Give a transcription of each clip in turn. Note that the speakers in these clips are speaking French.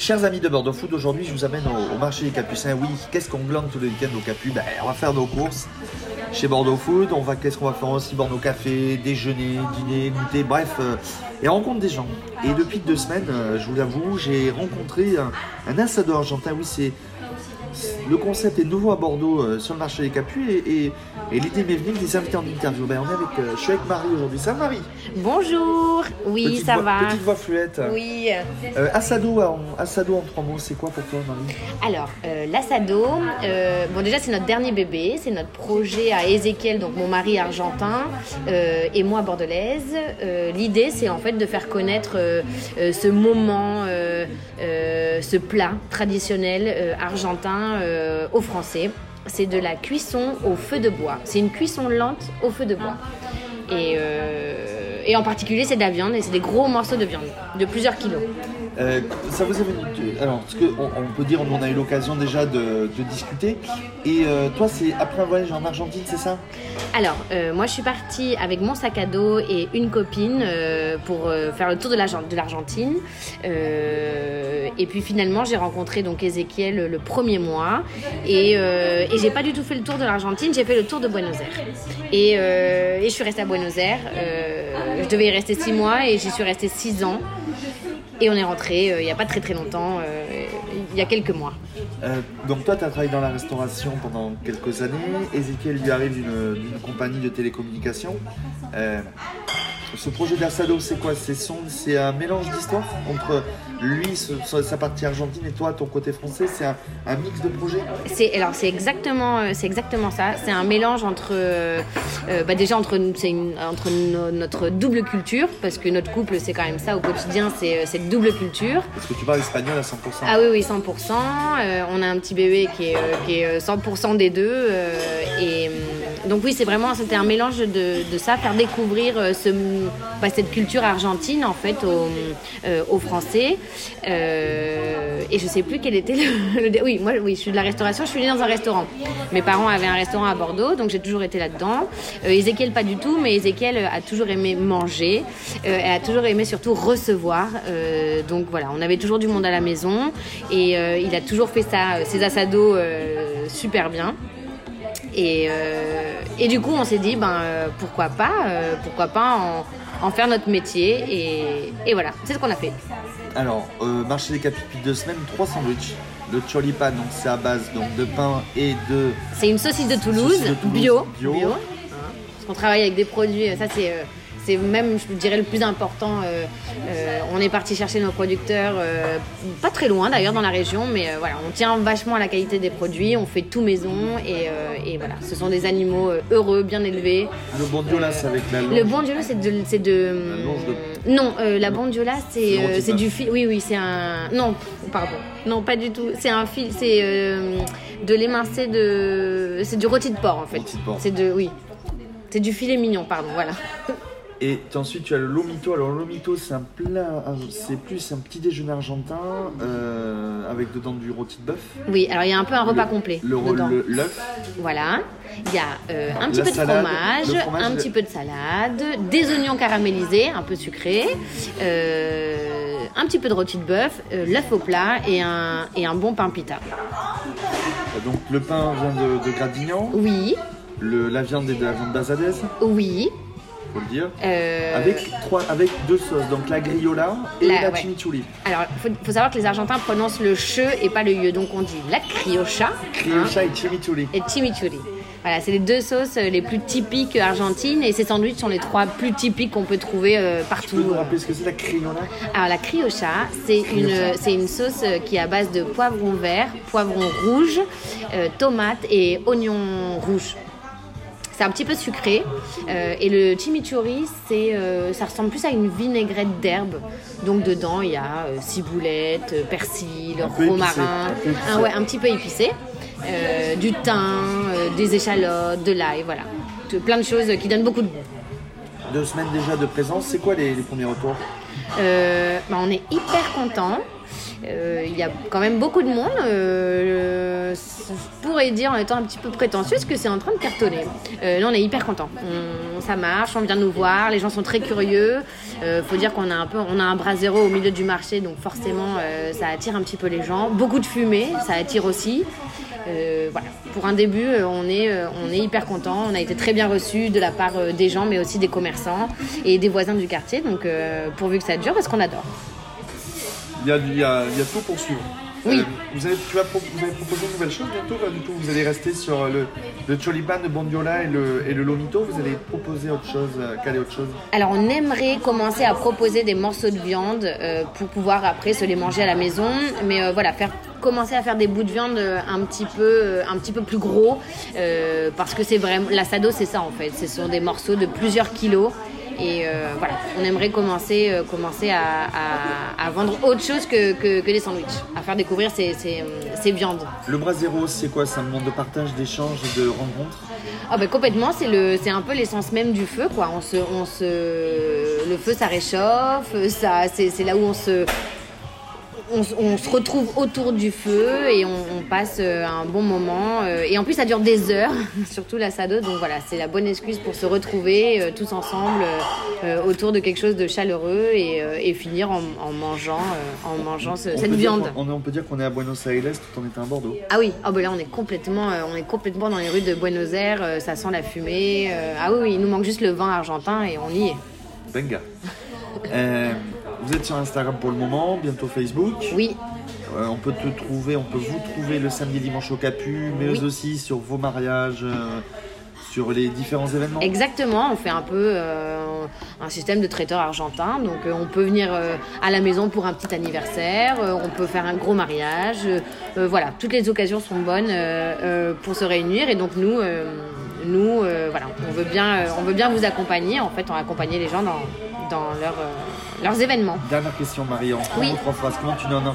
Chers amis de Bordeaux Food, aujourd'hui je vous amène au, marché des Capucins. Oui, qu'est-ce qu'on glande tous les week-ends au Capu? Ben, On va faire nos courses chez Bordeaux Food. On va, qu'est-ce qu'on va faire aussi? Boire nos cafés, déjeuner, dîner, goûter, bref, euh, et rencontre des gens. Et depuis deux semaines, euh, je vous l'avoue, j'ai rencontré un, un argentin. Oui, c'est le concept est nouveau à Bordeaux euh, sur le marché des Capus et, et- et l'idée m'est venue de les inviter en interview. Ben, on est avec, euh, je suis avec Marie aujourd'hui. Ça va Marie? Bonjour, oui, Petite ça voix- va. Petite voix fluette. Oui. Euh, assado, en, trois mots, c'est quoi pour toi Marie? Alors, euh, l'assado, euh, bon déjà c'est notre dernier bébé, c'est notre projet à Ézéchiel, donc mon mari argentin euh, et moi bordelaise. Euh, L'idée c'est en fait de faire connaître euh, euh, ce moment, euh, euh, ce plat traditionnel euh, argentin euh, aux Français. C'est de la cuisson au feu de bois. C'est une cuisson lente au feu de bois. Et, euh, et en particulier c'est de la viande et c'est des gros morceaux de viande de plusieurs kilos. Euh, ça vous venu de- Alors, parce que on, on peut dire, on a eu l'occasion déjà de, de discuter. Et euh, toi, c'est après un voyage en Argentine, c'est ça? Alors, euh, moi je suis partie avec mon sac à dos et une copine pour faire le tour de l'Argen- de l'Argentine. Et puis finalement, j'ai rencontré donc Ézéchiel le premier mois. Et, et j'ai pas du tout fait le tour de l'Argentine, j'ai fait le tour de Buenos Aires. Et, et je suis restée à Buenos Aires. Je devais y rester six mois et j'y suis restée six ans. Et on est rentré euh, il n'y a pas très très longtemps, euh, il y a quelques mois. Euh, Donc, toi, tu as travaillé dans la restauration pendant quelques années. Ézéchiel lui arrive d'une compagnie de télécommunications. Ce projet d'Assado, c'est quoi? C'est un mélange d'histoires entre lui, ce- sa partie argentine, et toi, ton côté français? C'est un, un mix de projets? C'est alors c'est exactement euh, c'est exactement ça. C'est un mélange entre euh, euh, bah déjà entre une- entre no- notre double culture parce que notre couple c'est quand même ça au quotidien c'est cette double culture. Parce que tu parles espagnol à 100%. Ah oui oui 100%. Euh, on a un petit bébé qui est qui est euh, 100% des deux euh, et hum, donc oui c'est vraiment c'était un mélange de, ça faire découvrir euh, bah, cette culture argentine en fait aux, euh, Français. Euh, et je sais plus quel était le, Oui, moi, oui, je suis de la restauration. Je suis née dans un restaurant. Mes parents avaient un restaurant à Bordeaux, donc j'ai toujours été là-dedans. Euh, Ézéchiel, pas du tout, mais euh, a toujours aimé manger. Elle a toujours aimé surtout recevoir. Donc voilà, on avait toujours du monde à la maison. Et il a toujours fait ça, ses assados super bien. Et, euh, et du coup, on s'est dit, ben, euh, pourquoi pas, euh, pourquoi pas en, en faire notre métier. Et, et voilà, c'est ce qu'on a fait. Alors, marché des depuis deux semaines, trois sandwichs. Le choripan, donc c'est à base donc, de pain et de. C'est une saucisse de Toulouse, Saucisse de Toulouse, bio. bio. hein. Parce qu'on travaille avec des produits, ça c'est. C'est même, je dirais, le plus important. euh, euh, on est parti chercher nos producteurs, euh, pas très loin d'ailleurs dans la région, mais voilà, on tient vachement à la qualité des produits, on fait tout maison et, et voilà, ce sont des animaux heureux, bien élevés. Le bondiola, c'est avec la longe. Le bondiola, c'est de, c'est de. La longe de- Non, la bondiola, c'est c'est du fil. Oui, oui, c'est un. Non, pardon. Non, pas du tout. C'est un fil. C'est de l'émincé de. C'est du rôti de porc en fait. C'est de. Oui. C'est du filet mignon, pardon. Voilà. Et ensuite, tu as le lomito. Alors, le lomito, c'est un plat, c'est plus un petit déjeuner argentin euh, avec dedans du rôti de bœuf. Oui. Alors il y a un peu un repas Le- complet Le l'œuf. Voilà. Il y a euh, un petit peu de fromage, un petit peu de salade, des oignons caramélisés, un peu sucrés, euh, un petit peu de rôti de bœuf, l'œuf au plat et un, et un bon pain pita. Donc, le pain vient de, de Gradignan. Oui, Le, la viande est de la viande d'Azadez, oui. Faut le dire. euh, Avec, trois, avec deux sauces, donc la griola et La- la, ouais. chimichurri. Alors, il faut, faut savoir que les Argentins prononcent le che et pas le ye, donc on dit la criocha Criocha et chimichurri. et chimichurri. Voilà, c'est les deux sauces euh, les plus typiques argentines et ces sandwichs sont les trois plus typiques qu'on peut trouver euh, Tu partout. peux nous rappeler ce que c'est la criola Alors la criocha, c'est une, c'est une sauce euh, qui est à base de poivron vert, poivron rouge, euh, tomates et oignons rouges. C'est un petit peu sucré. Euh, et le chimichurri, c'est, euh, ça ressemble plus à une vinaigrette d'herbe. Donc dedans, il y a euh, ciboulette, persil, Un peu épicé, romarin, un ouais, un petit peu épicé, du thym, des échalotes, de l'ail, voilà. De- plein de choses qui donnent beaucoup de goût. Deux semaines déjà de présence, c'est quoi les, les premiers retours? Bah, on est hyper content. Euh, Il y a quand même beaucoup de monde. Euh, je pourrais dire en étant un petit peu prétentieuse que c'est en train de cartonner. Euh, là, on est hyper content. ça marche, on vient nous voir, les gens sont très curieux. Faut dire qu'on a un peu, on a un bras zéro au milieu du marché, donc forcément, ça attire un petit peu les gens. Beaucoup de fumée, ça attire aussi. Voilà. Pour un début, on est, on est hyper content. On a été très bien reçus de la part des gens, mais aussi des commerçants et des voisins du quartier. Donc, pourvu que ça dure, parce qu'on adore. Il y a, il y a- il y a tout pour suivre. Oui. Euh, vous, avez, tu vas pro- vous avez proposé une nouvelle chose bientôt Pas du tout. Vous allez rester sur le, le Cholipan, le Bondiola et le, et le Lomito. Vous allez proposer autre chose, euh, caler autre chose? Alors, on aimerait commencer à proposer des morceaux de viande euh, pour pouvoir après se les manger à la maison. Mais euh, voilà, faire commencer à faire des bouts de viande euh, un petit peu, euh, un petit peu plus gros, euh, parce que c'est vraiment l'assado, c'est ça en fait. Ce sont des morceaux de plusieurs kilos. Et euh, voilà, on aimerait commencer, euh, commencer à, à- à vendre autre chose que, que, que des sandwichs, à faire découvrir ces, ces, ces viandes. Le bras zéro, c'est quoi? C'est un monde de partage, d'échange de rencontre Ah bah complètement, c'est le, c'est un peu l'essence même du feu quoi. On se, on se, le feu ça réchauffe, ça, c'est, c'est là où on se, on, se- on se retrouve autour du feu et on, on passe euh, un bon moment. euh, Et en plus ça dure des heures, surtout la sado. Donc voilà, c'est la bonne excuse pour se retrouver euh, tous ensemble autour de quelque chose de chaleureux et, et finir en, en mangeant, en mangeant ce- cette viande. On, on peut dire qu'on est à Buenos Aires tout en étant à Bordeaux. Ah oui, ah bah là on est complètement, on est complètement dans les rues de Buenos Aires, ça sent la fumée. ah oui, oui, il nous manque juste le vin argentin et on y est. Benga. Euh, vous êtes sur Instagram pour le moment, bientôt Facebook. Oui, Euh, on peut te trouver, on peut vous trouver le samedi, dimanche au Capu, mais Oui. aussi sur vos mariages, euh, sur les différents événements. exactement. On fait un peu euh, un système de traiteur argentin. Donc on peut venir à la maison pour un petit anniversaire, on peut faire un gros mariage. voilà, toutes les occasions sont bonnes pour se réunir. Et donc nous, nous, voilà, on veut bien, on veut bien vous accompagner. En fait, on accompagner les gens dans, dans leur, euh, leurs événements. Dernière question, Marie, en Oui. trois, trois phrases. Comment tu donnerais,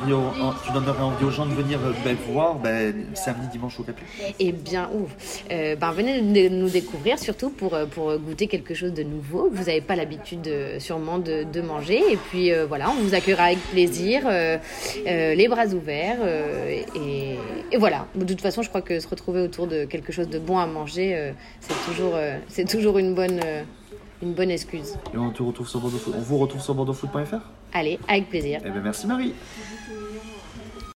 tu donnerais envie aux gens de venir euh, ben, voir ben, samedi, dimanche au Capu Eh bien, ouf. Euh, ben, venez nous- découvrir, surtout pour, pour goûter quelque chose de nouveau. Vous n'avez pas l'habitude sûrement de, de manger. Et puis euh, voilà, on vous accueillera avec plaisir, les bras ouverts. et, et voilà. De toute façon, je crois que se retrouver autour de quelque chose de bon à manger, c'est toujours, c'est toujours une bonne, une bonne excuse. Et on te retrouve sur Bordeaux. On vous retrouve sur bordeauxfoot.fr Allez, avec plaisir. Eh ben merci Marie.